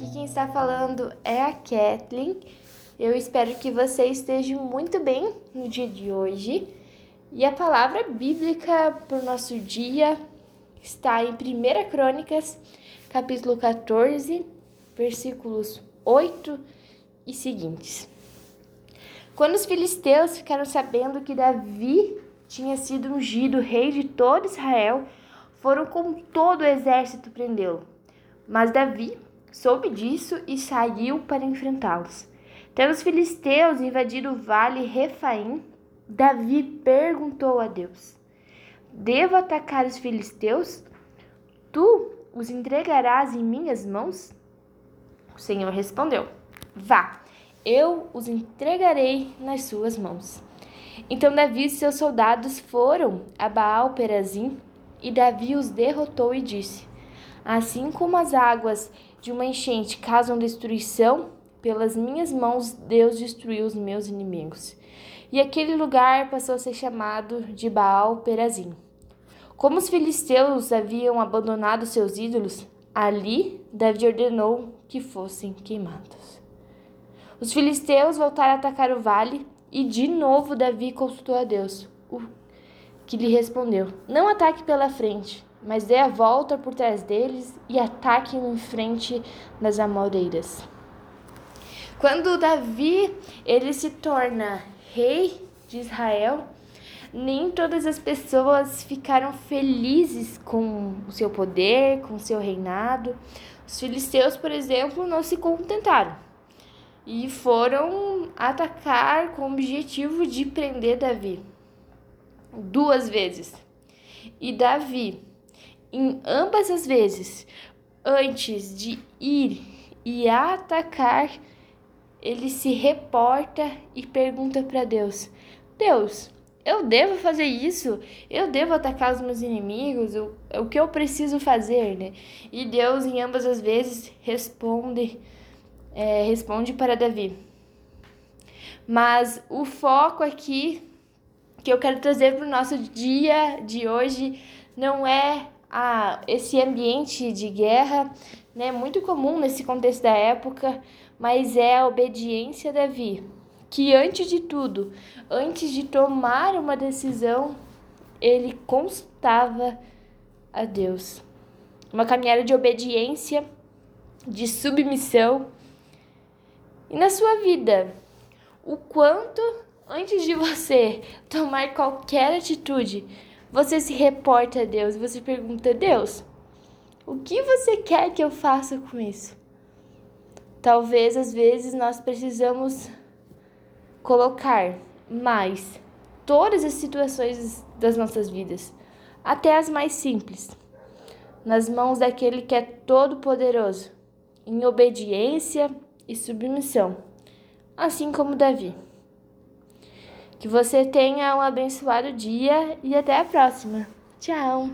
está falando é a Kathleen. Eu espero que você esteja muito bem no dia de hoje. E a palavra bíblica para o nosso dia está em 1 Crônicas, capítulo 14, versículos 8 e seguintes. Quando os filisteus ficaram sabendo que Davi tinha sido ungido rei de todo Israel, foram com todo o exército prendê-lo. Mas Davi soube disso e saiu para enfrentá-los. Tendo os filisteus invadido o vale Refaim, Davi perguntou a Deus: Devo atacar os filisteus? Tu os entregarás em minhas mãos? O Senhor respondeu: Vá, eu os entregarei nas suas mãos. Então Davi e seus soldados foram a Baal Perazim, e Davi os derrotou e disse: Assim como as águas de uma enchente causam destruição, pelas minhas mãos Deus destruiu os meus inimigos. E aquele lugar passou a ser chamado de Baal Perazim. Como os filisteus haviam abandonado seus ídolos, ali Davi ordenou que fossem queimados. Os filisteus voltaram a atacar o vale e de novo Davi consultou a Deus, o que lhe respondeu: Não ataque pela frente, mas dê a volta por trás deles e ataque em frente das amoreiras. Quando Davi ele se torna rei de Israel, nem todas as pessoas ficaram felizes com o seu poder, com o seu reinado. Os filisteus, por exemplo, não se contentaram e foram atacar com o objetivo de prender Davi duas vezes. E Davi em ambas as vezes, antes de ir e atacar, ele se reporta e pergunta para Deus: Deus, eu devo fazer isso? Eu devo atacar os meus inimigos? O, o que eu preciso fazer, né? E Deus, em ambas as vezes, responde, é, responde para Davi. Mas o foco aqui que eu quero trazer para o nosso dia de hoje não é a esse ambiente de guerra, né, muito comum nesse contexto da época, mas é a obediência a Davi, que antes de tudo, antes de tomar uma decisão, ele consultava a Deus. Uma caminhada de obediência, de submissão. E na sua vida, o quanto antes de você tomar qualquer atitude, você se reporta a Deus, você pergunta: Deus, o que você quer que eu faça com isso? Talvez às vezes nós precisamos colocar mais todas as situações das nossas vidas, até as mais simples, nas mãos daquele que é todo-poderoso, em obediência e submissão, assim como Davi. Que você tenha um abençoado dia e até a próxima. Tchau!